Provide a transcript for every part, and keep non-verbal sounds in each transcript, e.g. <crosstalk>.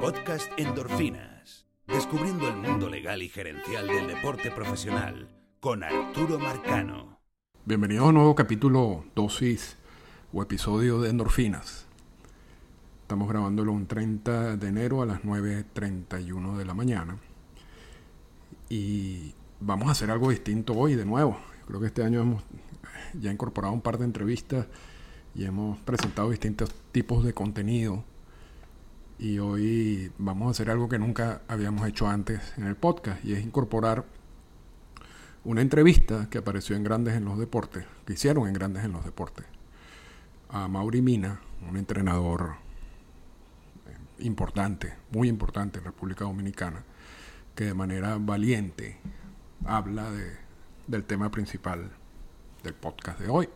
Podcast Endorfinas. Descubriendo el mundo legal y gerencial del deporte profesional con Arturo Marcano. Bienvenidos a un nuevo capítulo, dosis o episodio de Endorfinas. Estamos grabándolo un 30 de enero a las 9.31 de la mañana. Y vamos a hacer algo distinto hoy de nuevo. Creo que este año hemos ya incorporado un par de entrevistas y hemos presentado distintos tipos de contenido. Y hoy vamos a hacer algo que nunca habíamos hecho antes en el podcast y es incorporar una entrevista que apareció en Grandes en los Deportes, que hicieron en Grandes en los Deportes, a Mauri Mina, un entrenador eh, importante, muy importante en República Dominicana, que de manera valiente habla de, del tema principal del podcast de hoy,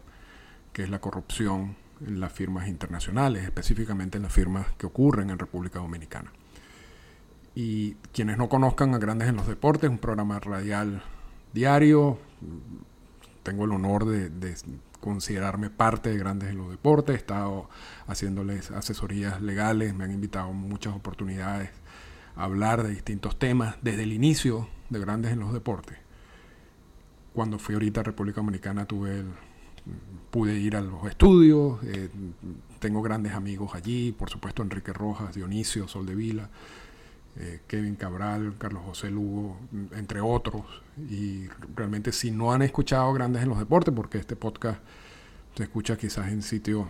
que es la corrupción en las firmas internacionales, específicamente en las firmas que ocurren en República Dominicana. Y quienes no conozcan a Grandes en los Deportes, un programa radial diario, tengo el honor de, de considerarme parte de Grandes en los Deportes, he estado haciéndoles asesorías legales, me han invitado muchas oportunidades a hablar de distintos temas desde el inicio de Grandes en los Deportes. Cuando fui ahorita a República Dominicana tuve el, pude ir a los estudios, eh, tengo grandes amigos allí, por supuesto Enrique Rojas, Dionisio, Soldevila, eh, Kevin Cabral, Carlos José Lugo, entre otros. Y realmente si no han escuchado Grandes en los Deportes, porque este podcast se escucha quizás en sitios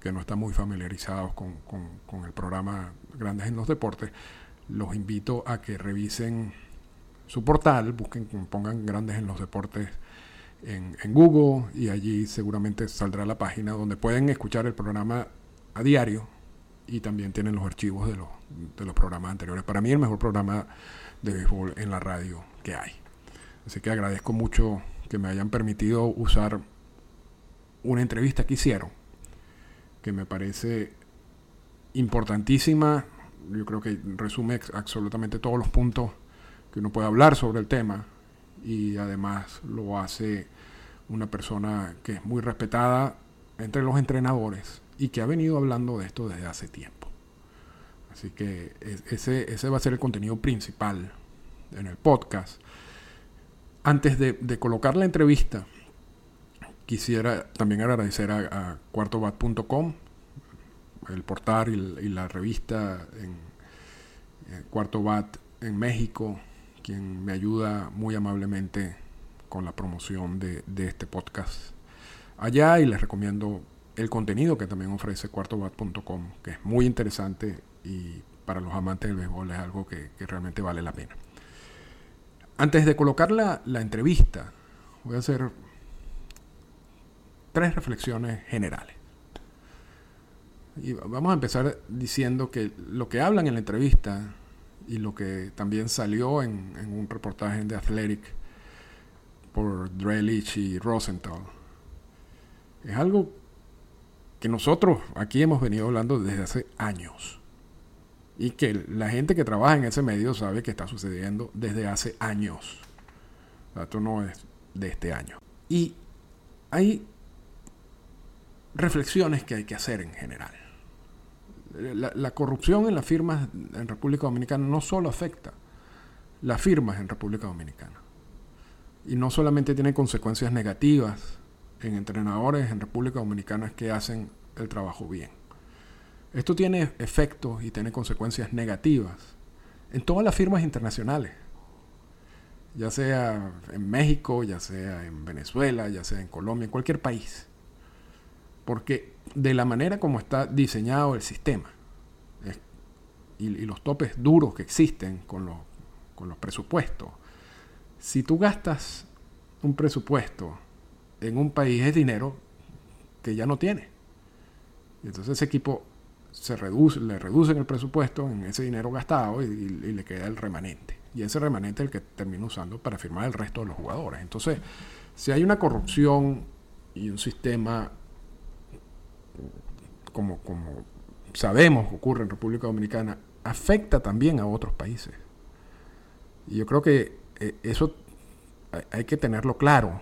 que no están muy familiarizados con, con, con el programa Grandes en los Deportes, los invito a que revisen su portal, busquen, pongan Grandes en los Deportes en, en, Google y allí seguramente saldrá la página donde pueden escuchar el programa a diario y también tienen los archivos de los, de los programas anteriores. Para mí el mejor programa de béisbol en la radio que hay. Así que agradezco mucho que me hayan permitido usar una entrevista que hicieron, que me parece importantísima. Yo creo que resume absolutamente todos los puntos que uno puede hablar sobre el tema y además lo hace una persona que es muy respetada entre los entrenadores y que ha venido hablando de esto desde hace tiempo. Así que ese, ese va a ser el contenido principal en el podcast. Antes de, de colocar la entrevista, quisiera también agradecer a, a cuartobat.com, el portal y, la revista en, en Cuarto Bat en México, quien me ayuda muy amablemente con la promoción de, este podcast allá y les recomiendo el contenido que también ofrece cuartobat.com, que es muy interesante y para los amantes del béisbol es algo que, que realmente vale la pena. Antes de colocar la, la entrevista, voy a hacer tres reflexiones generales. Y vamos a empezar diciendo que lo que hablan en la entrevista y lo que también salió en, un reportaje de Athletic por Drelich y Rosenthal es algo que nosotros aquí hemos venido hablando desde hace años y que la gente que trabaja en ese medio sabe que está sucediendo desde hace años. Esto no es de este año. Y hay reflexiones que hay que hacer en general. La, corrupción en las firmas en República Dominicana no solo afecta las firmas en República Dominicana. Y no solamente tiene consecuencias negativas en entrenadores en República Dominicana que hacen el trabajo bien. Esto tiene efectos y tiene consecuencias negativas en todas las firmas internacionales, ya sea en México, ya sea en Venezuela, ya sea en Colombia, en cualquier país. Porque de la manera como está diseñado el sistema y, los topes duros que existen con los, con los presupuestos, si tú gastas un presupuesto en un país es dinero que ya no tiene. Entonces ese equipo se reduce, le reducen el presupuesto en ese dinero gastado y, y, y, le queda el remanente. Y ese remanente es el que termina usando para firmar el resto de los jugadores. Entonces, si hay una corrupción y un sistema como, como sabemos ocurre en República Dominicana, afecta también a otros países. Y yo creo que eh, eso hay que tenerlo claro.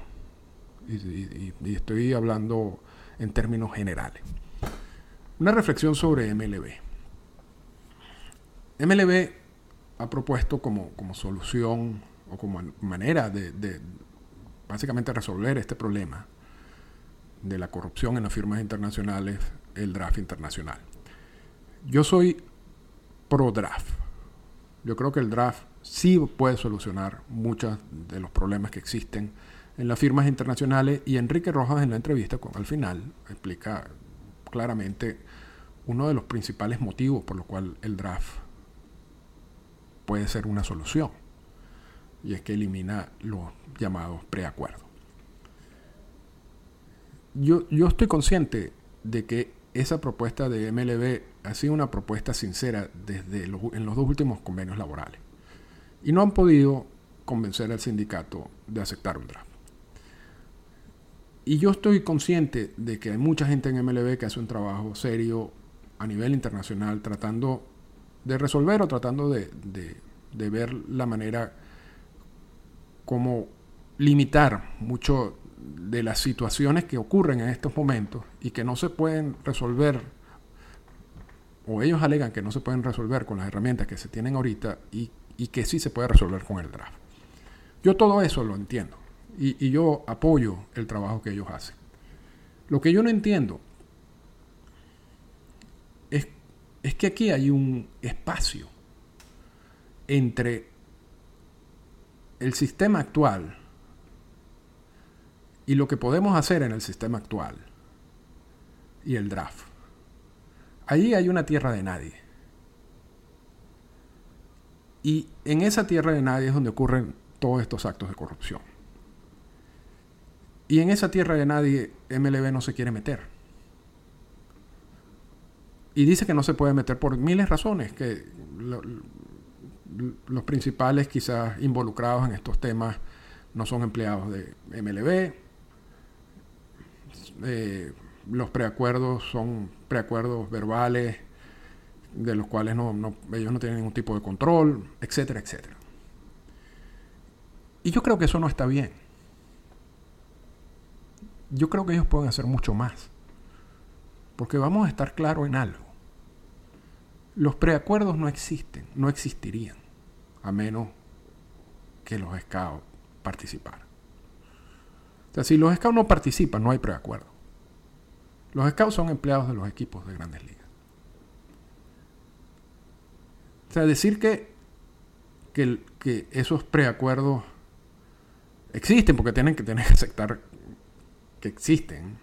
Y, estoy hablando en términos generales. Una reflexión sobre MLB. MLB ha propuesto como, como solución o como manera de básicamente resolver este problema de la corrupción en las firmas internacionales el draft internacional. Yo soy pro draft. Yo creo que el draft sí puede solucionar muchos de los problemas que existen en las firmas internacionales y Enrique Rojas en la entrevista al final explica claramente uno de los principales motivos por los cuales el draft puede ser una solución y es que elimina los llamados preacuerdos. Yo, yo estoy consciente de que esa propuesta de MLB ha sido una propuesta sincera desde en los dos últimos convenios laborales y no han podido convencer al sindicato de aceptar un draft. Y yo estoy consciente de que hay mucha gente en MLB que hace un trabajo serio a nivel internacional tratando de resolver o tratando de, de ver la manera como limitar mucho de las situaciones que ocurren en estos momentos y que no se pueden resolver, o ellos alegan que no se pueden resolver con las herramientas que se tienen ahorita y, que sí se puede resolver con el draft. Yo todo eso lo entiendo y, yo apoyo el trabajo que ellos hacen. Lo que yo no entiendo es, es que aquí hay un espacio entre el sistema actual y lo que podemos hacer en el sistema actual y el draft. Allí hay una tierra de nadie. Y en esa tierra de nadie es donde ocurren todos estos actos de corrupción. Y en esa tierra de nadie MLB no se quiere meter. Y dice que no se puede meter por miles de razones, que los principales quizás involucrados en estos temas no son empleados de MLB, eh, los preacuerdos son preacuerdos verbales de los cuales no, ellos no tienen ningún tipo de control, etcétera, etcétera. Y yo creo que eso no está bien. Yo creo que ellos pueden hacer mucho más. Porque vamos a estar claros en algo. Los preacuerdos no existen, no existirían, a menos que los scouts participaran. O sea, si los scouts no participan, no hay preacuerdo. Los scouts son empleados de los equipos de grandes ligas. O sea, decir que, que, esos preacuerdos existen, porque tienen que tener que aceptar que existen,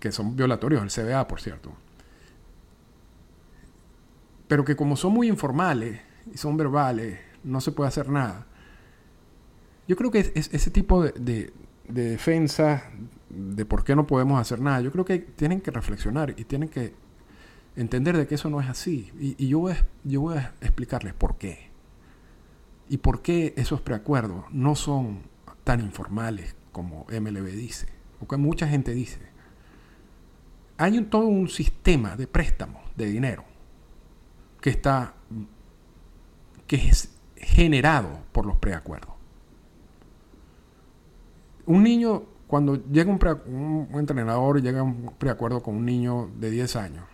que son violatorios del CBA, por cierto. Pero que como son muy informales y son verbales, no se puede hacer nada. Yo creo que es, ese tipo de, defensa de por qué no podemos hacer nada, yo creo que tienen que reflexionar y tienen que entender de que eso no es así. Y, yo, voy a, yo voy a explicarles por qué. Y por qué esos preacuerdos no son tan informales como MLB dice, o que mucha gente dice. Hay todo un sistema de préstamos de dinero que está que es generado por los preacuerdos. Un niño, cuando llega un, entrenador y llega un preacuerdo con un niño de 10 años,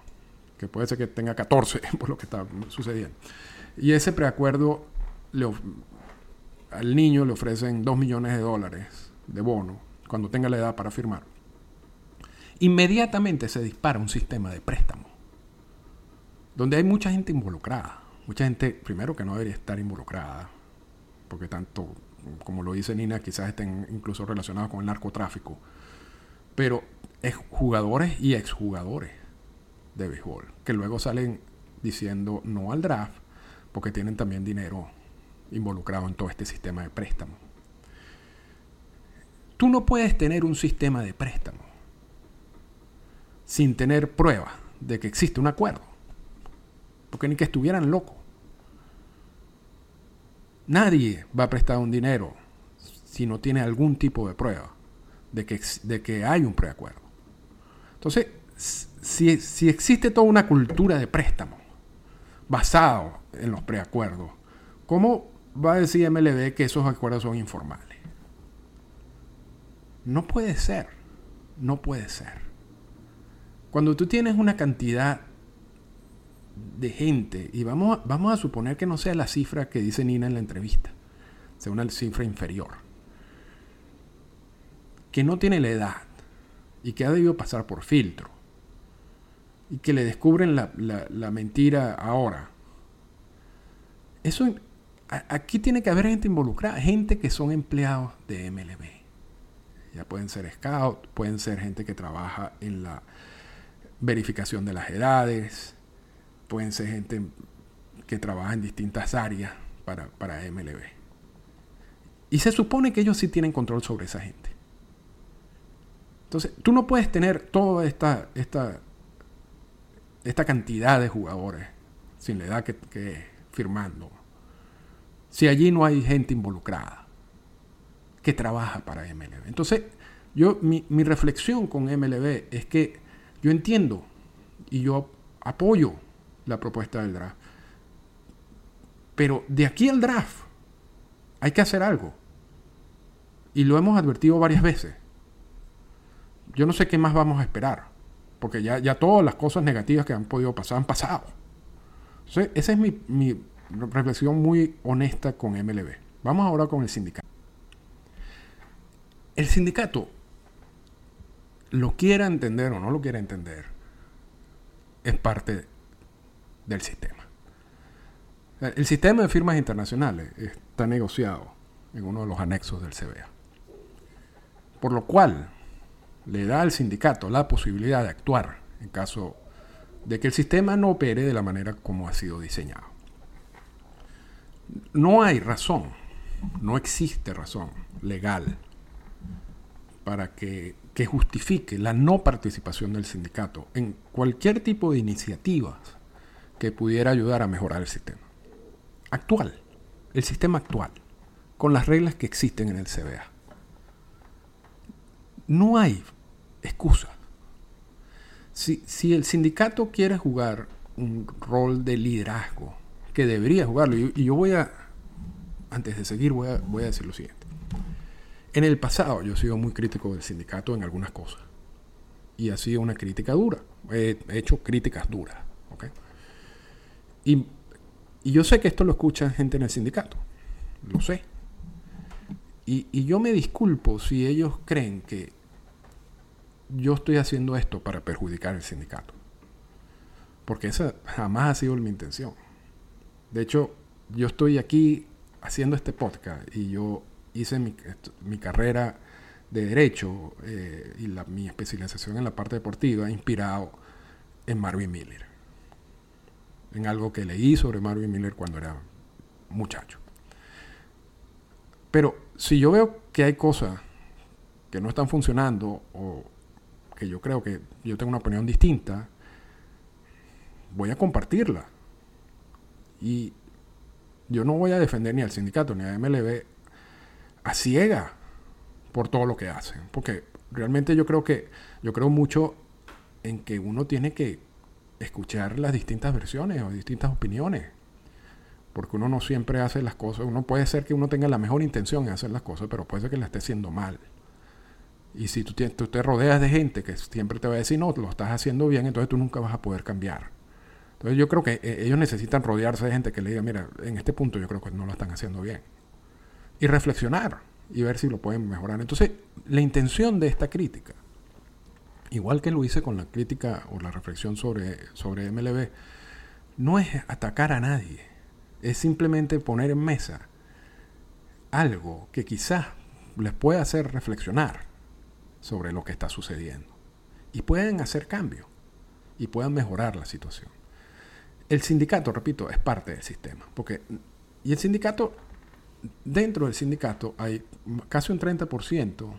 que puede ser que tenga 14 <laughs> por lo que está sucediendo, y ese preacuerdo al niño le ofrecen 2 millones de dólares de bono cuando tenga la edad para firmar, inmediatamente se dispara un sistema de préstamo, donde hay mucha gente involucrada. Mucha gente, primero, que no debería estar involucrada, porque tanto como lo dice Nina, quizás estén incluso relacionados con el narcotráfico, pero es jugadores y exjugadores de béisbol, que luego salen diciendo no al draft, porque tienen también dinero involucrado en todo este sistema de préstamo. Tú no puedes tener un sistema de préstamo sin tener pruebas de que existe un acuerdo, porque ni que estuvieran locos. Nadie va a prestar un dinero si no tiene algún tipo de prueba de que, de que hay un preacuerdo. Entonces, si, si existe toda una cultura de préstamo basado en los preacuerdos, ¿cómo va a decir MLB que esos acuerdos son informales? No puede ser. No puede ser. Cuando tú tienes una cantidad de gente, y vamos, vamos a suponer que no sea la cifra que dice Nina en la entrevista, sea una cifra inferior, que no tiene la edad y que ha debido pasar por filtro, y que le descubren la, la mentira ahora. Eso, aquí tiene que haber gente involucrada, gente que son empleados de MLB. Ya pueden ser scouts, pueden ser gente que trabaja en la verificación de las edades, pueden ser gente que trabaja en distintas áreas para, para MLB. Y se supone que ellos sí tienen control sobre esa gente. Entonces, tú no puedes tener toda esta, esta, esta cantidad de jugadores sin la edad que, que firmando. Si allí no hay gente involucrada que trabaja para MLB. Entonces, yo, mi, mi reflexión con MLB es que yo entiendo y yo apoyo la propuesta del draft. Pero de aquí al draft hay que hacer algo. Y lo hemos advertido varias veces. Yo no sé qué más vamos a esperar. Porque ya, ya todas las cosas negativas que han podido pasar han pasado. esa es mi, mi reflexión muy honesta con MLB. Vamos ahora con el sindicato. El sindicato, lo quiera entender o no lo quiera entender, es parte del sistema. El sistema de firmas internacionales está negociado en uno de los anexos del CBA. Por lo cual le da al sindicato la posibilidad de actuar en caso de que el sistema no opere de la manera como ha sido diseñado. No hay razón, no existe razón legal para que, que justifique la no participación del sindicato en cualquier tipo de iniciativas que pudiera ayudar a mejorar el sistema. Actual, el sistema actual, con las reglas que existen en el CBA. No hay excusa. Si, si el sindicato quiere jugar un rol de liderazgo, que debería jugarlo, y, yo voy a, antes de seguir, voy a, voy a decir lo siguiente. En el pasado yo he sido muy crítico del sindicato en algunas cosas. Y ha sido una crítica dura. He hecho críticas duras. ¿okay? Y, yo sé que esto lo escucha gente en el sindicato, lo sé. Y, yo me disculpo si ellos creen que yo estoy haciendo esto para perjudicar al sindicato. Porque esa jamás ha sido mi intención. De hecho, yo estoy aquí haciendo este podcast y yo hice mi, carrera de derecho eh, y mi especialización en la parte deportiva inspirado en Marvin Miller en algo que leí sobre Marvin Miller cuando era muchacho. Pero si yo veo que hay cosas que no están funcionando o que yo creo que yo tengo una opinión distinta, voy a compartirla. Y yo no voy a defender ni al sindicato ni a MLB a ciega por todo lo que hacen. Porque realmente yo creo que, yo creo mucho en que uno tiene que escuchar las distintas versiones o distintas opiniones. Porque uno no siempre hace las cosas, uno puede ser que uno tenga la mejor intención en hacer las cosas, pero puede ser que la esté haciendo mal. Y si tú, te rodeas de gente que siempre te va a decir, no, lo estás haciendo bien, entonces tú nunca vas a poder cambiar. Entonces yo creo que eh, ellos necesitan rodearse de gente que le diga, mira, en este punto yo creo que no lo están haciendo bien. Y reflexionar y ver si lo pueden mejorar. Entonces, la intención de esta crítica igual que lo hice con la crítica o la reflexión sobre, sobre MLB, no es atacar a nadie, es simplemente poner en mesa algo que quizás les pueda hacer reflexionar sobre lo que está sucediendo y pueden hacer cambios y puedan mejorar la situación. El sindicato, repito, es parte del sistema, porque y el sindicato dentro del sindicato hay casi un 30%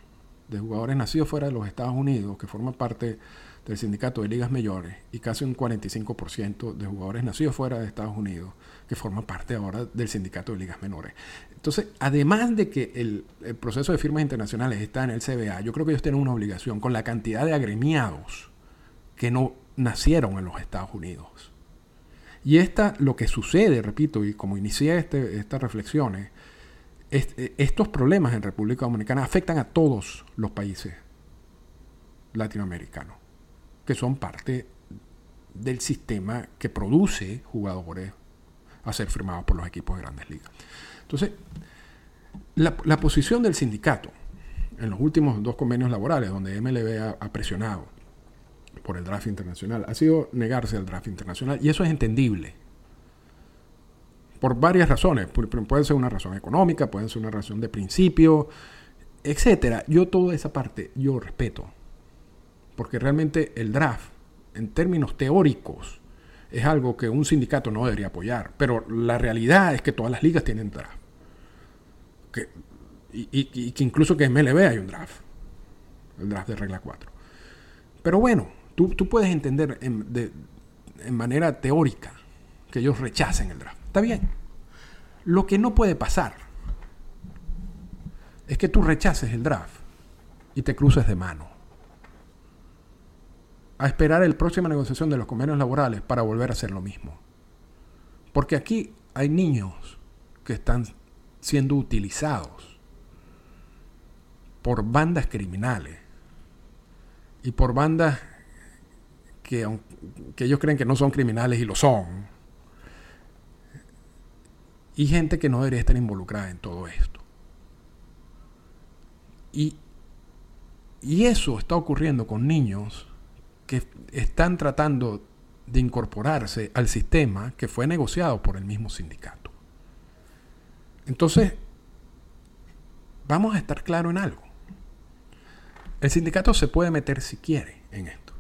de jugadores nacidos fuera de los Estados Unidos que forman parte del sindicato de ligas mayores y casi un 45% de jugadores nacidos fuera de Estados Unidos que forman parte ahora del sindicato de ligas menores. Entonces, además de que el, proceso de firmas internacionales está en el CBA, yo creo que ellos tienen una obligación con la cantidad de agremiados que no nacieron en los Estados Unidos. Y esta, lo que sucede, repito, y como inicié este, estas reflexiones, eh, estos problemas en República Dominicana afectan a todos los países latinoamericanos, que son parte del sistema que produce jugadores a ser firmados por los equipos de grandes ligas. Entonces, la, posición del sindicato en los últimos dos convenios laborales, donde MLB ha, presionado por el draft internacional, ha sido negarse al draft internacional. Y eso es entendible. Por varias razones. Puede ser una razón económica, puede ser una razón de principio, etcétera. Yo toda esa parte, yo respeto. Porque realmente el draft, en términos teóricos, es algo que un sindicato no debería apoyar. Pero la realidad es que todas las ligas tienen draft. y, que incluso que en MLB hay un draft. El draft de regla 4. Pero bueno, tú, puedes entender en, en manera teórica que ellos rechacen el draft. Está bien. Lo que no puede pasar es que tú rechaces el draft y te cruces de mano. A esperar la próxima negociación de los convenios laborales para volver a hacer lo mismo. Porque aquí hay niños que están siendo utilizados por bandas criminales y por bandas que, que ellos creen que no son criminales y lo son. Y gente que no debería estar involucrada en todo esto. Y, eso está ocurriendo con niños que están tratando de incorporarse al sistema que fue negociado por el mismo sindicato. Entonces, vamos a estar claro en algo. El sindicato se puede meter si quiere en esto.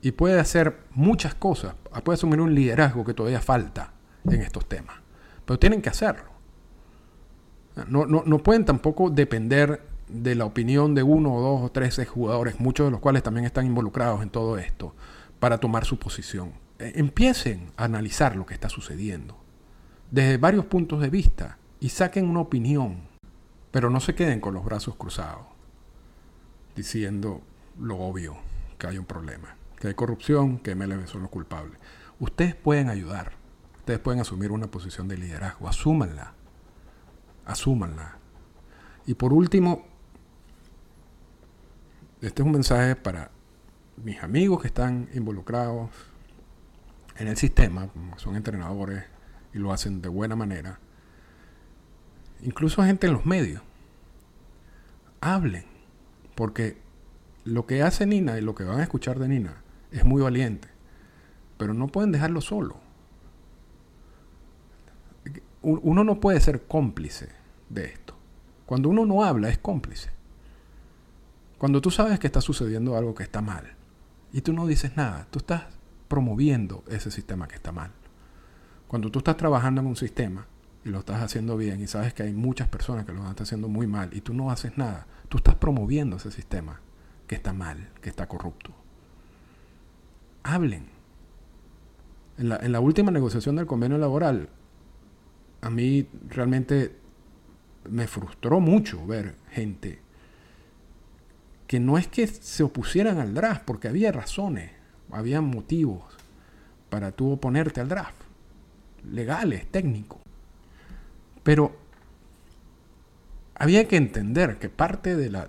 Y puede hacer muchas cosas. Puede asumir un liderazgo que todavía falta en estos temas. Pero tienen que hacerlo. No, no pueden tampoco depender de la opinión de uno o dos o tres jugadores, muchos de los cuales también están involucrados en todo esto, para tomar su posición. E, empiecen a analizar lo que está sucediendo desde varios puntos de vista y saquen una opinión, pero no se queden con los brazos cruzados, diciendo lo obvio, que hay un problema, que hay corrupción, que MLB son los culpables. Ustedes pueden ayudar, ustedes pueden asumir una posición de liderazgo, asúmanla, asúmanla. Y por último, este es un mensaje para mis amigos que están involucrados en el sistema, son entrenadores y lo hacen de buena manera. Incluso gente en los medios. Hablen, porque lo que hace Nina y lo que van a escuchar de Nina es muy valiente, pero no pueden dejarlo solo. Uno no puede ser cómplice de esto. Cuando uno no habla es cómplice. Cuando tú sabes que está sucediendo algo que está mal y tú no dices nada, tú estás promoviendo ese sistema que está mal. Cuando tú estás trabajando en un sistema y lo estás haciendo bien y sabes que hay muchas personas que lo están haciendo muy mal y tú no haces nada, tú estás promoviendo ese sistema que está mal, que está corrupto. Hablen. En la, última negociación del convenio laboral, a mí realmente me frustró mucho ver gente que no es que se opusieran al draft, porque había razones, había motivos para tú oponerte al draft, legales, técnicos. Pero había que entender que parte de la,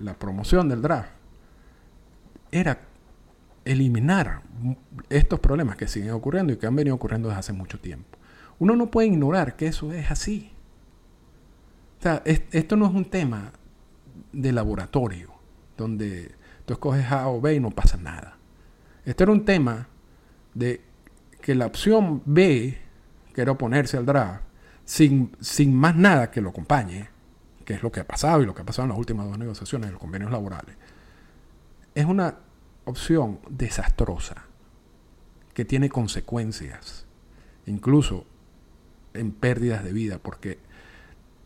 la promoción del draft era eliminar estos problemas que siguen ocurriendo y que han venido ocurriendo desde hace mucho tiempo. Uno no puede ignorar que eso es así. O sea, esto no es un tema de laboratorio, donde tú escoges A o B y no pasa nada. Este era un tema de que la opción B, que era oponerse al draft, sin, sin más nada que lo acompañe, que es lo que ha pasado y lo que ha pasado en las últimas dos negociaciones de los convenios laborales, es una opción desastrosa, que tiene consecuencias, incluso en pérdidas de vida, porque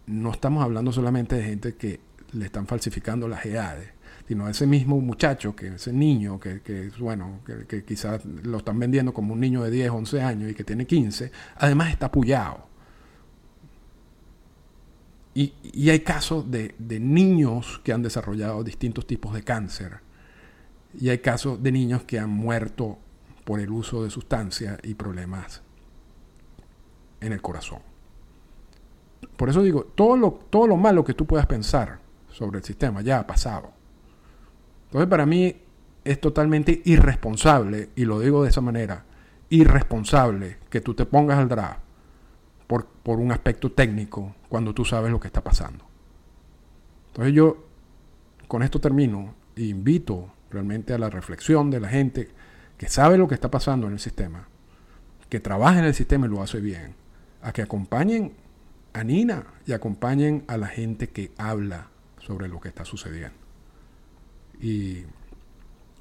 no estamos hablando solamente de gente que le están falsificando las edades, sino ese mismo muchacho, que ese niño, que, que bueno, que, quizás lo están vendiendo como un niño de 10, 11 años y que tiene 15, además está apoyado. Y, y, hay casos de, de, niños que han desarrollado distintos tipos de cáncer. Y hay casos de niños que han muerto por el uso de sustancias y problemas en el corazón. Por eso digo, todo lo, todo lo malo que tú puedas pensar sobre el sistema, ya ha pasado. Entonces para mí es totalmente irresponsable, y lo digo de esa manera, irresponsable que tú te pongas al draft por, por un aspecto técnico cuando tú sabes lo que está pasando. Entonces yo con esto termino e invito realmente a la reflexión de la gente que sabe lo que está pasando en el sistema, que trabaja en el sistema y lo hace bien, a que acompañen a Nina y acompañen a la gente que habla sobre lo que está sucediendo. Y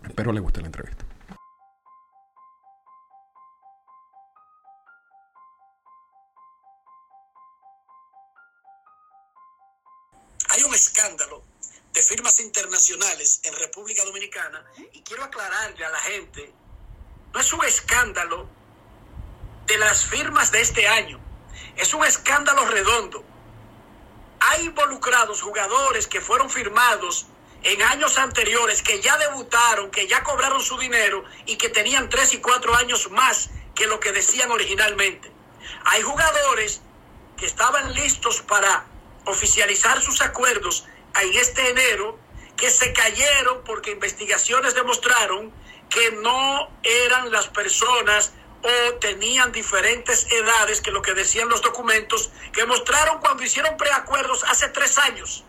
espero le guste la entrevista. Hay un escándalo de firmas internacionales en República Dominicana y quiero aclararle a la gente, no es un escándalo de las firmas de este año, es un escándalo redondo. Hay involucrados jugadores que fueron firmados en años anteriores, que ya debutaron, que ya cobraron su dinero y que tenían tres y cuatro años más que lo que decían originalmente. Hay jugadores que estaban listos para oficializar sus acuerdos en este enero, que se cayeron porque investigaciones demostraron que no eran las personas o tenían diferentes edades que lo que decían los documentos que mostraron cuando hicieron preacuerdos hace tres años.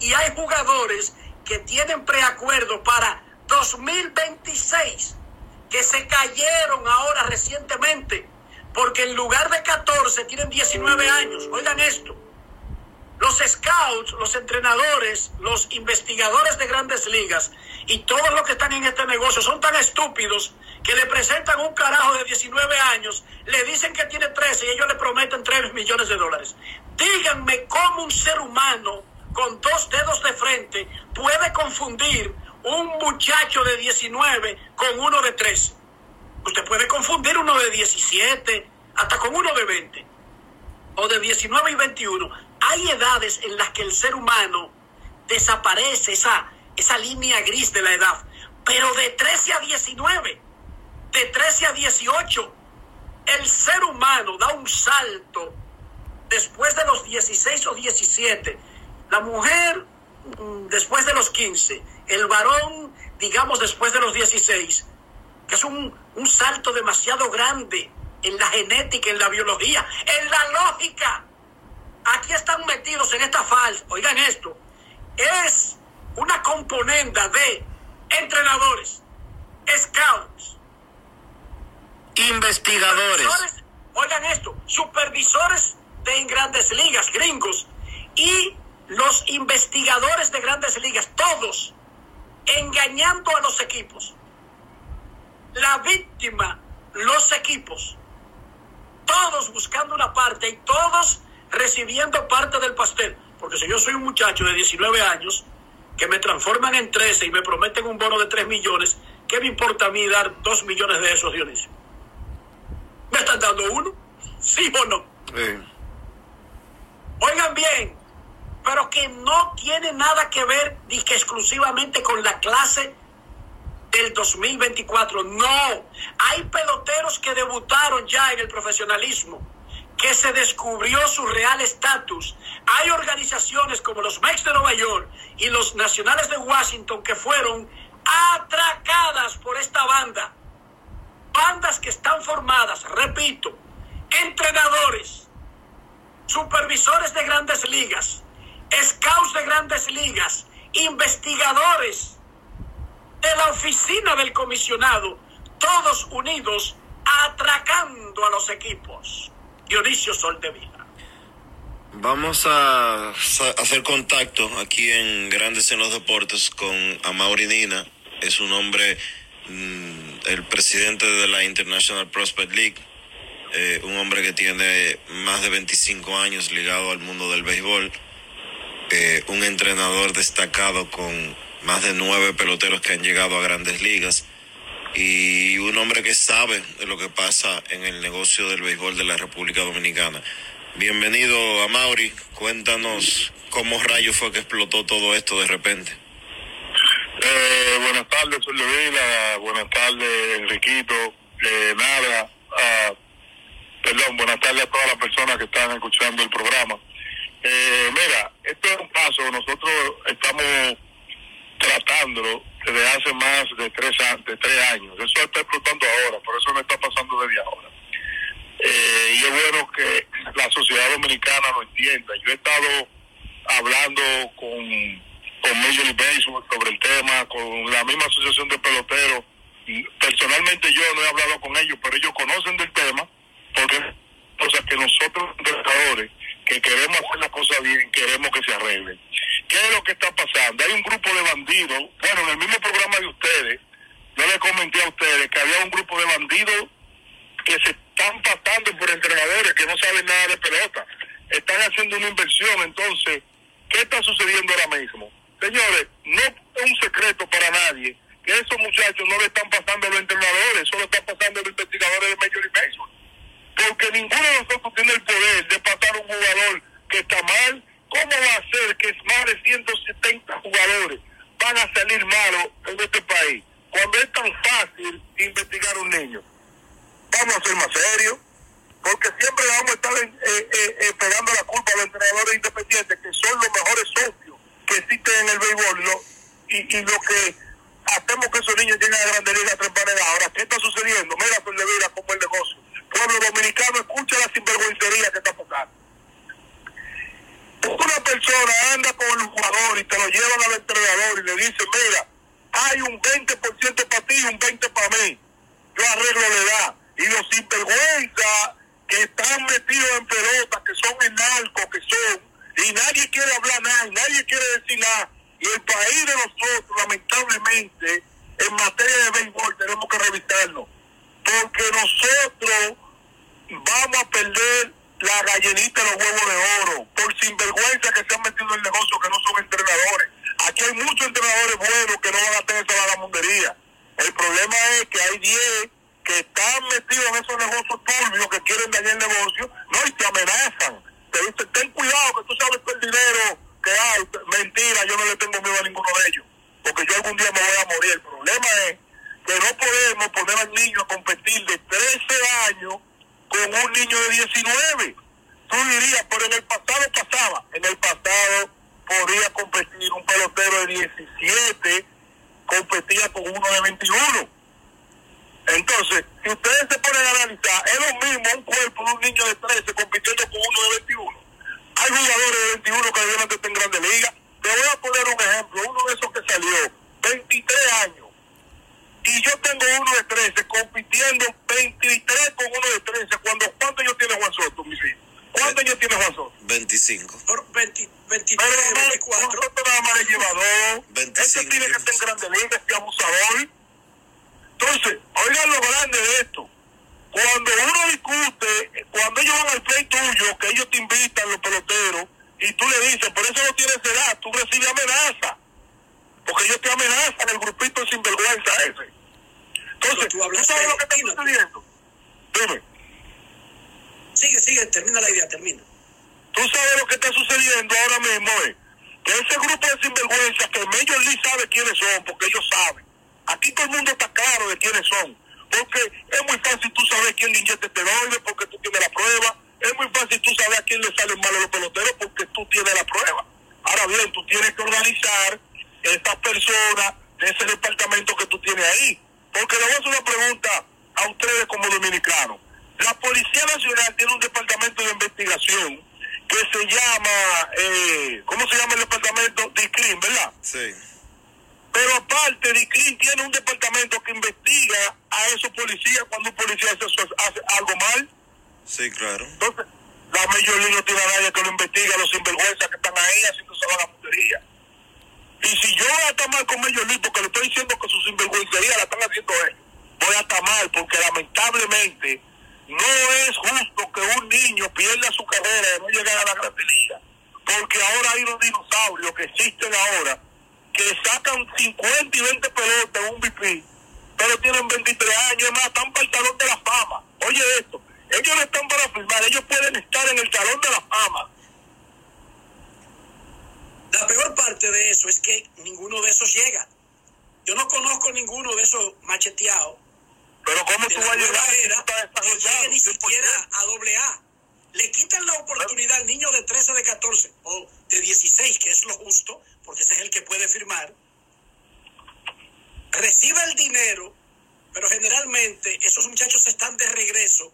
Y hay jugadores que tienen preacuerdos para 2026 que se cayeron ahora recientemente porque en lugar de 14 tienen 19 años. Oigan esto. Los scouts, los entrenadores, los investigadores de grandes ligas y todos los que están en este negocio son tan estúpidos que le presentan un carajo de 19 años, le dicen que tiene 13 y ellos le prometen 3 millones de dólares. Díganme cómo un ser humano con dos dedos de frente puede confundir un muchacho de 19 con uno de 13. Usted puede confundir uno de 17 hasta con uno de 20 o de 19 y 21 hay edades en las que el ser humano desaparece esa, esa línea gris de la edad, pero de 13 a 19, de 13 a 18, el ser humano da un salto después de los 16 o 17, la mujer mm, después de los 15, el varón, digamos, después de los 16, que es un, un salto demasiado grande en la genética, en la biología, en la lógica aquí están metidos en esta falsa, oigan esto, es una componenda de entrenadores, scouts, investigadores, oigan esto, supervisores de grandes ligas, gringos, y los investigadores de grandes ligas, todos engañando a los equipos. La víctima, los equipos, todos buscando una parte y todos recibiendo parte del pastel. Porque si yo soy un muchacho de 19 años que me transforman en 13 y me prometen un bono de 3 millones, ¿qué me importa a mí dar 2 millones de esos, Dionisio? ¿Me están dando uno? ¿Sí o no? Oigan bien, pero que no tiene nada que ver ni que exclusivamente con la clase del 2024. No, hay peloteros que debutaron ya en el profesionalismo que se descubrió su real estatus. Hay organizaciones como los Mex de Nueva York y los Nacionales de Washington que fueron atracadas por esta banda. Bandas que están formadas, repito, entrenadores, supervisores de grandes ligas, scouts de grandes ligas, investigadores de la oficina del comisionado, todos unidos atracando a los equipos. Dionisio Soldevila. Vamos a hacer contacto aquí en Grandes en los Deportes con Amaury Nina. Es un hombre, mm, el presidente de la International Prospect League, eh, un hombre que tiene más de 25 años ligado al mundo del béisbol, eh, un entrenador destacado con más de nueve peloteros que han llegado a grandes ligas y un hombre que sabe de lo que pasa en el negocio del béisbol de la República Dominicana. Bienvenido a Mauri, cuéntanos cómo rayo fue que explotó todo esto de repente. Eh, buenas tardes, soy buenas tardes, Enriquito, eh, nada, ah, perdón, buenas tardes a todas las personas que están escuchando el programa. Eh, mira, esto es un paso, nosotros estamos tratándolo desde hace más de tres, de tres años. Eso está explotando ahora, por eso no está pasando desde ahora. Eh, y es bueno que la sociedad dominicana lo entienda. Yo he estado hablando con, con Major League Baseball sobre el tema, con la misma asociación de peloteros. Personalmente yo no he hablado con ellos, pero ellos conocen del tema, porque o sea que nosotros, entrenadores, que queremos hacer las cosas bien, queremos que se arreglen. ¿Qué es lo que está pasando? Hay un grupo de bandidos, bueno, en el mismo programa de ustedes, yo le comenté a ustedes que había un grupo de bandidos que se están pasando por entrenadores que no saben nada de pelota. Están haciendo una inversión, entonces, ¿qué está sucediendo ahora mismo? Señores, no es un secreto para nadie que esos muchachos no le están pasando a los entrenadores, solo están pasando a los investigadores de Major League Baseball. Porque ninguno de nosotros tiene el poder de pasar a un jugador que está mal. ¿Cómo va a ser que más de 170 jugadores van a salir malos en este país? Cuando es tan fácil investigar a un niño. Vamos a ser más serios, porque siempre vamos a estar eh, eh, eh, pegando la culpa a los entrenadores independientes, que son los mejores socios que existen en el béisbol, y, lo que hacemos que esos niños lleguen a la grande liga tres Ahora, ¿qué está sucediendo? Mira, pues le mira como el negocio. Pueblo dominicano, escucha la sinvergüencería que está pasando. Una persona anda con el jugador y te lo llevan al entrenador y le dice, mira, hay un 20% para ti y un 20% para mí. Yo arreglo la edad. Y los sinvergüenza que están metidos en pelotas, que son en narcos, que son, y nadie quiere hablar nada, nadie quiere decir nada. Y el país de nosotros, lamentablemente, en materia de béisbol, tenemos que revisarlo. Porque nosotros vamos a perder la gallinita y los huevos de oro por sinvergüenza que se han metido en el negocio que no son entrenadores. Aquí hay muchos entrenadores buenos que no van a tener esa vagamundería. El problema es que hay 10 que están metidos en esos negocios turbios que quieren dañar el negocio, no, y te amenazan. Te dicen, ten cuidado que tú sabes que el dinero que hay, mentira, yo no le tengo miedo a ninguno de ellos, porque yo algún día me voy a morir. El problema es que no podemos poner al niño a competir de 13 años con un niño de 19. Tú dirías, pero en el pasado pasaba. En el pasado podía competir un pelotero de 17, competía con uno de 21. Entonces, si ustedes se ponen a analizar, es lo mismo un cuerpo de un niño de 13 compitiendo con uno de 21. Hay jugadores de 21 que deben estar en Grande Liga. Te voy a poner un ejemplo, uno de esos que salió, 23 años y yo tengo uno de 13 compitiendo 23 con uno de 13. Cuando, ¿Cuántos años tiene Juan Soto, mi hijo? ¿Cuántos años tiene Juan Soto? 25. Por 20, 23, Pero 24. Nosotros nada más le lleva dos. 25, Este tiene que estar en Grande Liga, este abusador. Entonces, oigan lo grande de esto. Cuando uno discute, cuando ellos van al play tuyo, que ellos te invitan, los peloteros, y tú le dices, por eso no tienes edad, tú recibes amenaza. Porque ellos te amenazan, el grupito sinvergüenza ese. Entonces, tú ¿tú, hablaste sabes lo que de está sucediendo? Dime. Sigue, sigue, termina la idea, termina. Tú sabes lo que está sucediendo ahora mismo es que ese grupo de sinvergüenzas que Major Lee sabe quiénes son, porque ellos saben. Aquí todo el mundo está claro de quiénes son. Porque es muy fácil tú saber quién le inyecta esteroides porque tú tienes la prueba. Es muy fácil tú saber a quién le salen mal a los peloteros porque tú tienes la prueba. Ahora bien, tú tienes que organizar estas personas de ese departamento que tú tienes ahí. Porque le voy a hacer una pregunta a ustedes como dominicanos. La Policía Nacional tiene un departamento de investigación que se llama, eh, ¿cómo se llama el departamento? DICRIM, ¿verdad? Sí. Pero aparte, DICRIM tiene un departamento que investiga a esos policías cuando un policía hace, hace algo mal. Sí, claro. Entonces, la League no tiene a nadie que lo investigue, a los sinvergüenzas que están ahí haciendo esa vagabundería. Y si yo voy a estar mal con Major League, porque le estoy diciendo que su sinvergüencería la están haciendo ellos, voy a estar mal, porque lamentablemente no es justo que un niño pierda su carrera de no llegar a la Gran. Porque ahora hay unos dinosaurios que existen ahora que sacan 50 y 20 pelotas en un BP, pero tienen 23 años, más, están para el talón de la fama. Oye esto, ellos no están para firmar, ellos pueden estar en el talón de la fama. La peor parte de eso es que ninguno de esos llega. Yo no conozco ninguno de esos macheteados Pero ¿cómo tú vas a llegar era desarrollado? ni siquiera a doble A. Le quitan la oportunidad al niño de 13, de 14 o de 16, que es lo justo, porque ese es el que puede firmar. reciba el dinero, pero generalmente esos muchachos están de regreso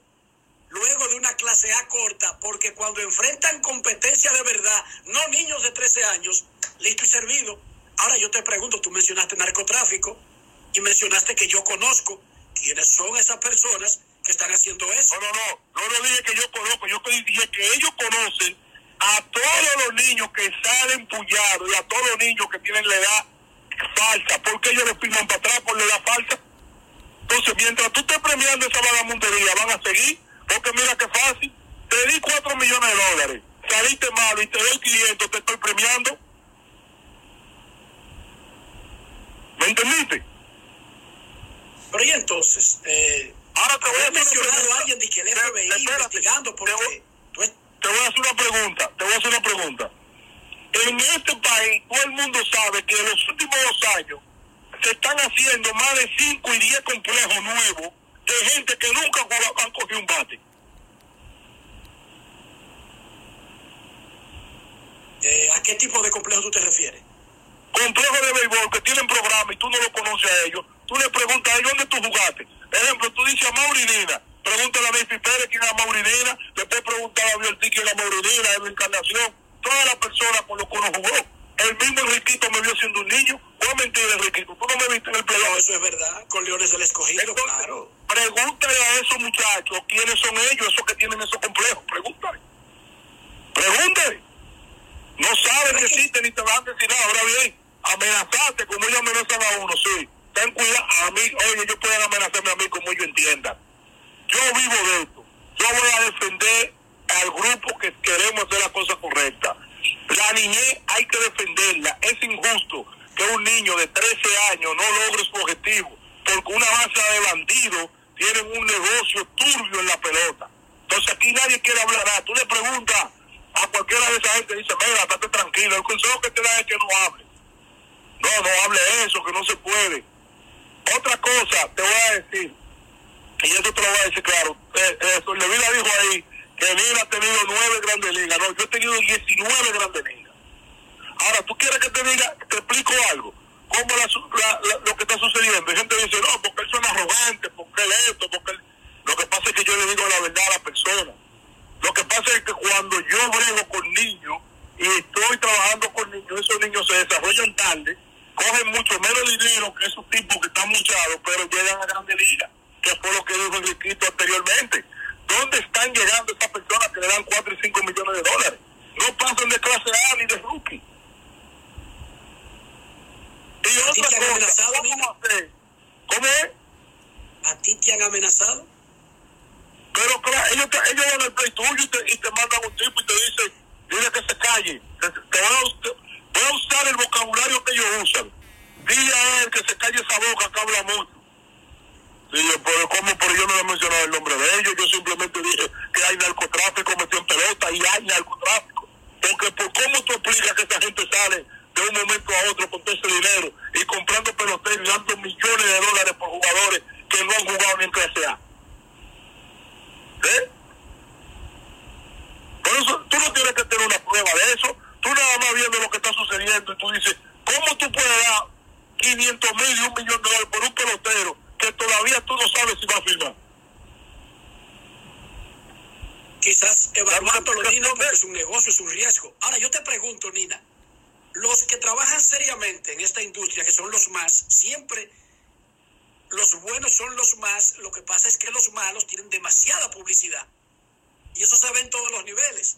luego de una clase A corta, porque cuando enfrentan competencia de verdad, no niños de 13 años, listo y servido. Ahora yo te pregunto, tú mencionaste narcotráfico y mencionaste que yo conozco quiénes son esas personas que están haciendo eso. No, no, no, no, no dije que yo conozco, yo dije que ellos conocen a todos los niños que salen puyados y a todos los niños que tienen la edad falsa. porque ellos les firman para atrás por la edad falsa? Entonces, mientras tú estés premiando esa vagamundería, van a seguir. Porque mira qué fácil. Te di 4 millones de dólares. Saliste malo y te doy 500, te estoy premiando. ¿Me entendiste? Pero y entonces, eh, ahora te voy a mencionado a alguien de que el FBI investigando porque te voy a hacer una pregunta, te voy a hacer una pregunta. En este país todo el mundo sabe que en los últimos dos años se están haciendo más de 5 y 10 complejos nuevos de gente que nunca han cogido un bate. Eh, ¿A qué tipo de complejo tú te refieres? Complejos de béisbol que tienen programa y tú no lo conoces a ellos. Tú le preguntas a ellos dónde tú jugaste. Por ejemplo, tú dices a Maurinina, pregúntale a David Pérez quién es Maurinina, después preguntar a Biortí quién es Maurinina, a Encarnación, todas las personas con los que uno jugó. El mismo Enriquito me vio siendo un niño. ¿O mentira, Enriquito? Tú no me viste en el. No, eso es verdad. Con Leones del Escogido, claro. Pregúntale a esos muchachos quiénes son ellos, esos que tienen esos complejos. Pregúntale. Pregúntale. No saben que existen ni te van a decir nada. Ahora bien, amenazarte como ellos amenazan a uno, sí. Ten cuidado. A mí, oye, ellos pueden amenazarme a mí como ellos entiendan. Yo vivo de esto. Yo voy a defender al grupo que queremos hacer la cosa correcta. La niñez hay que defenderla. Es injusto que un niño de 13 años no logre su objetivo porque una base de bandidos tienen un negocio turbio en la pelota. Entonces aquí nadie quiere hablar nada. Tú le preguntas a cualquiera de esa gente dice, mira, estate tranquilo. El consejo que te da es que no hable. No, no hable eso, que no se puede. Otra cosa te voy a decir y eso te lo voy a decir claro, eh, eh, dijo ahí Nina ha tenido nueve grandes ligas, no, yo he tenido 19 grandes ligas. Ahora, ¿tú quieres que te diga, te explico algo? ¿Cómo lo que está sucediendo? Y gente dice, no, porque él suena arrogante, porque él esto, porque. Lo que pasa es que yo le digo la verdad a la persona. Lo que pasa es que cuando yo brego con niños y estoy trabajando con niños, esos niños se desarrollan tarde, cogen mucho menos dinero que esos tipos que están muchados, pero llegan a grandes ligas que fue lo que dijo Enriquito anteriormente. ¿Dónde están llegando esas personas que le dan 4 y 5 millones de dólares? No pasan de clase A ni de rookie. Y otra cosa, amenazado, ¿cómo, ¿Cómo es? ¿A ti te han amenazado? Pero claro, ellos, te, ellos van al play tuyo y te, y te mandan un tipo y te dicen, dile que se calle. Te, te voy, a, voy a usar el vocabulario que ellos usan. Dile a él que se calle esa boca que habla mucho. Sí, pero ¿cómo? Pero yo no he mencionado el nombre de ellos. Yo simplemente dije que hay narcotráfico metido en pelota y hay narcotráfico. Porque por cómo tú explicas que esa gente sale de un momento a otro con todo ese dinero y comprando peloteros y dando millones de dólares por jugadores que no han jugado ni en clase A. ¿Eh? Por eso tú no tienes que tener una prueba de eso. Tú nada más viendo lo que está sucediendo y tú dices, ¿cómo tú puedes dar 500 mil y un millón de dólares por un pelotero que todavía tú no sabes si va a firmar. Quizás evaluando lo Nina, porque es un negocio, es un riesgo. Ahora yo te pregunto, Nina, los que trabajan seriamente en esta industria, que son los más, siempre los buenos son los más, lo que pasa es que los malos tienen demasiada publicidad. Y eso se ve en todos los niveles.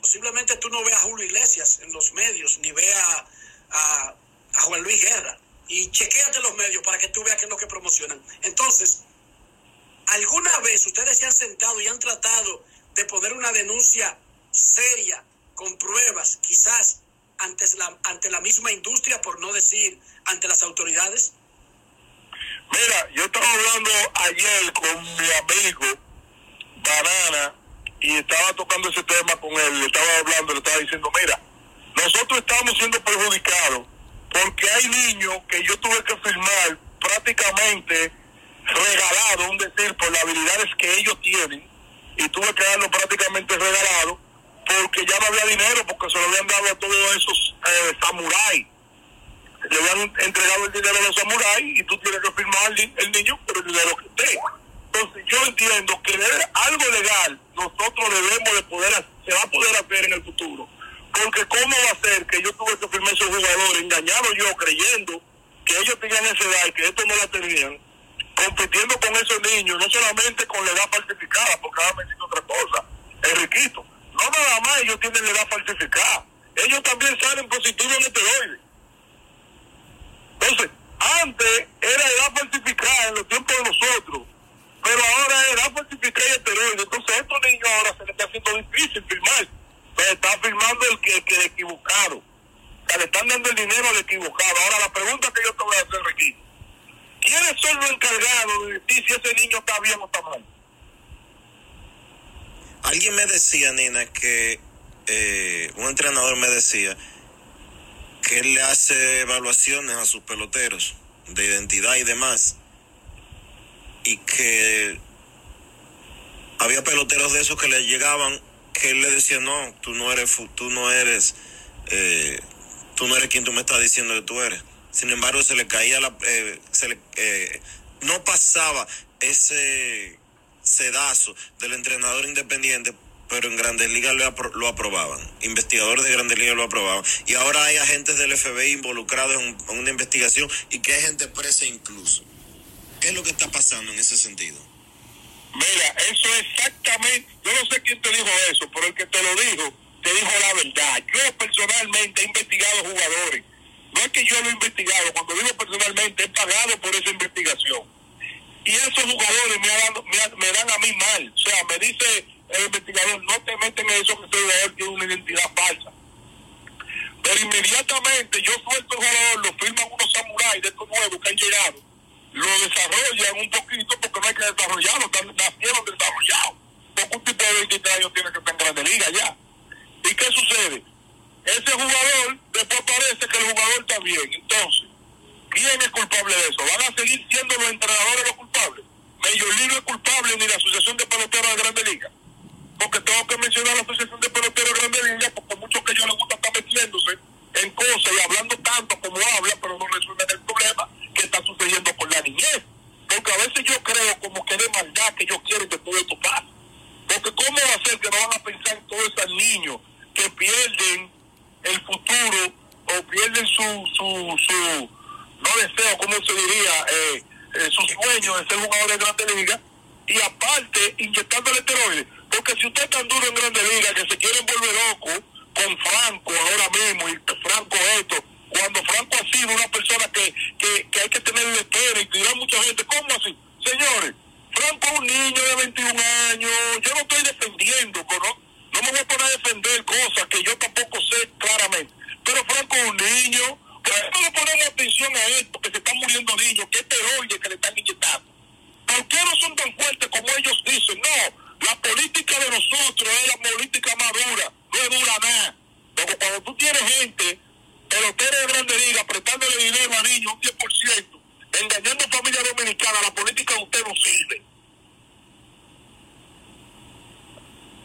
Posiblemente tú no veas a Julio Iglesias en los medios, ni veas a, a Juan Luis Guerra y chequéate los medios para que tú veas qué es lo que promocionan. Entonces, ¿alguna vez ustedes se han sentado y han tratado de poner una denuncia seria, con pruebas, quizás ante la, ante la misma industria, por no decir ante las autoridades? Mira, yo estaba hablando ayer con mi amigo Banana y estaba tocando ese tema con él, le estaba hablando, le estaba diciendo, mira, nosotros estamos siendo perjudicados porque hay niños que yo tuve que firmar prácticamente regalado, un decir, por las habilidades que ellos tienen, y tuve que darlo prácticamente regalado, porque ya no había dinero, porque se lo habían dado a todos esos eh, samuráis. le habían entregado el dinero a los samuráis y tú tienes que firmar el, niño por el dinero que esté. Entonces yo entiendo que algo legal nosotros debemos de poder, se va a poder hacer en el futuro. Porque cómo va a ser que yo tuve que firmar esos jugadores, engañado yo, creyendo que ellos tenían esa edad y que estos no la tenían, compitiendo con esos niños, no solamente con la edad falsificada, porque ahora me dice otra cosa, Enriquito, no nada más ellos tienen la edad falsificada, ellos también salen positivos en esteroides. Entonces, antes era edad falsificada en los tiempos de nosotros, pero ahora es edad falsificada y esteroides. Entonces, estos niños ahora se les está haciendo difícil firmar. Está firmando el que, que equivocado. Le están dando el dinero al equivocado. Ahora, la pregunta que yo te voy a hacer aquí. ¿Quiénes son los encargados de decir si ese niño está bien o está mal? Alguien me decía, Nina, que eh, un entrenador me decía que él le hace evaluaciones a sus peloteros de identidad y demás. Y que había peloteros de esos que le llegaban que él le decía, no, tú no eres, tú no eres, eh, tú no eres quien tú me estás diciendo que tú eres. Sin embargo, se le caía la, eh, se le, eh, no pasaba ese sedazo del entrenador independiente pero en Grandes Ligas lo, aprobaban. Investigadores de Grandes Ligas lo aprobaban. Y ahora hay agentes del FBI involucrados en, una investigación y que hay gente presa incluso. ¿Qué es lo que está pasando en ese sentido? Mira, eso exactamente, yo no sé quién te dijo eso, pero el que te lo dijo, te dijo la verdad. Yo personalmente he investigado jugadores. No es que yo lo he investigado, cuando digo personalmente, he pagado por esa investigación. Y esos jugadores me, me dan a mí mal. O sea, me dice el investigador, no te meten en eso que ese jugador tiene una identidad falsa. Pero inmediatamente yo suelto el jugador, lo firman unos samuráis de estos nuevos que han llegado, lo desarrollan un poquito porque no hay que desarrollarlo, están, nacieron desarrollados. Porque un tipo de 23 años tiene que estar en grande liga ya. ¿Y qué sucede? Ese jugador, después parece que el jugador está bien. Entonces, ¿quién es culpable de eso? ¿Van a seguir siendo los entrenadores los culpables? Major es culpable ni la Asociación de Peloteros de Grande Liga porque tengo que mencionar la Asociación de Peloteros de Grandes Ligas, porque muchos que yo les gusta estar metiéndose en cosas y hablando tanto como habla, pero no resuelven el problema que está sucediendo niñez. Porque a veces yo creo como que de maldad que ellos quieren que esto pase. Porque ¿cómo va a ser que no van a pensar en todos esos niños que pierden el futuro o pierden su, su, su no deseo, ¿cómo se diría? Eh, eh, su sueño de ser jugador de Grandes Ligas y aparte inyectándole esteroides porque si usted es tan duro en Grande Liga que se quiere volver loco con Franco ahora mismo, y Franco esto, cuando Franco ha sido una persona que, que, que hay que tener espera y tirar mucha gente, ¿cómo así? Señores, Franco es un niño de 21 años, yo no estoy defendiendo, ¿no? no me voy a poner a defender cosas que yo tampoco sé claramente, pero Franco es un niño, que no le ponemos atención a esto, que se están muriendo niños, que es esteroide que le están inyectando. ¿Por qué no son tan fuertes como ellos dicen? No, la política de nosotros es la política madura, no es dura nada. Porque cuando tú tienes gente, pelotero de grande liga, prestándole dinero a niños, un 10%, engañando a familia dominicana, la política de usted no sirve.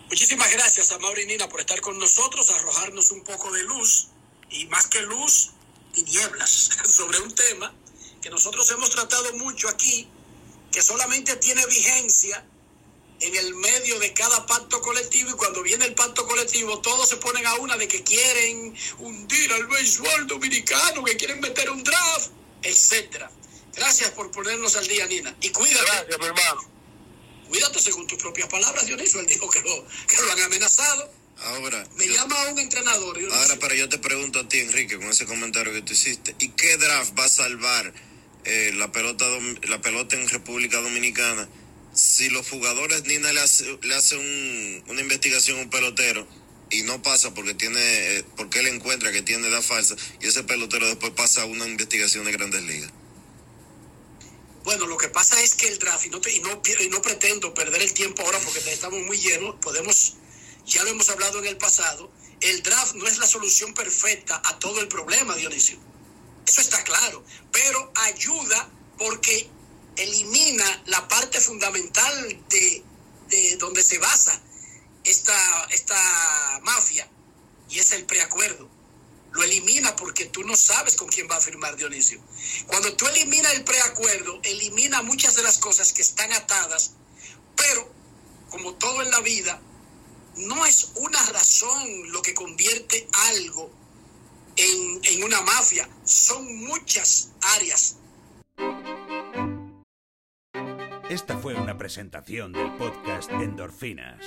Muchísimas gracias a Mauri Nina por estar con nosotros, arrojarnos un poco de luz y más que luz, tinieblas sobre un tema que nosotros hemos tratado mucho aquí, que solamente tiene vigencia en el medio de cada pacto colectivo y cuando viene el todos se ponen a una de que quieren hundir al béisbol dominicano, que quieren meter un draft, etcétera. Gracias por ponernos al día, Nina. Y cuídate. Gracias, mi hermano. Cuídate según tus propias palabras, Dionisio. Él dijo que lo, que lo han amenazado. Ahora. Me llama un entrenador. ahora, pero yo te pregunto a ti, Enrique, con ese comentario que tú hiciste. ¿Y qué draft va a salvar eh, la, pelota, la pelota en República Dominicana? si los jugadores Nina le hace, le hace un, una investigación a un pelotero y no pasa porque tiene eh, porque él encuentra que tiene edad falsa y ese pelotero después pasa a una investigación de Grandes Ligas. Bueno, lo que pasa es que el draft, y no, no, y no pretendo perder el tiempo ahora porque estamos muy llenos, podemos, ya lo hemos hablado en el pasado, el draft no es la solución perfecta a todo el problema, Dionisio. Eso está claro, pero ayuda porque elimina la parte fundamental de, de donde se basa esta, esta mafia y es el preacuerdo. lo elimina porque tú no sabes con quién va a firmar Dionisio. Cuando tú eliminas el preacuerdo, elimina muchas de las cosas que están atadas, pero como todo en la vida, no es una razón lo que convierte algo en, en una mafia, son muchas áreas. Presentación del podcast Endorfinas.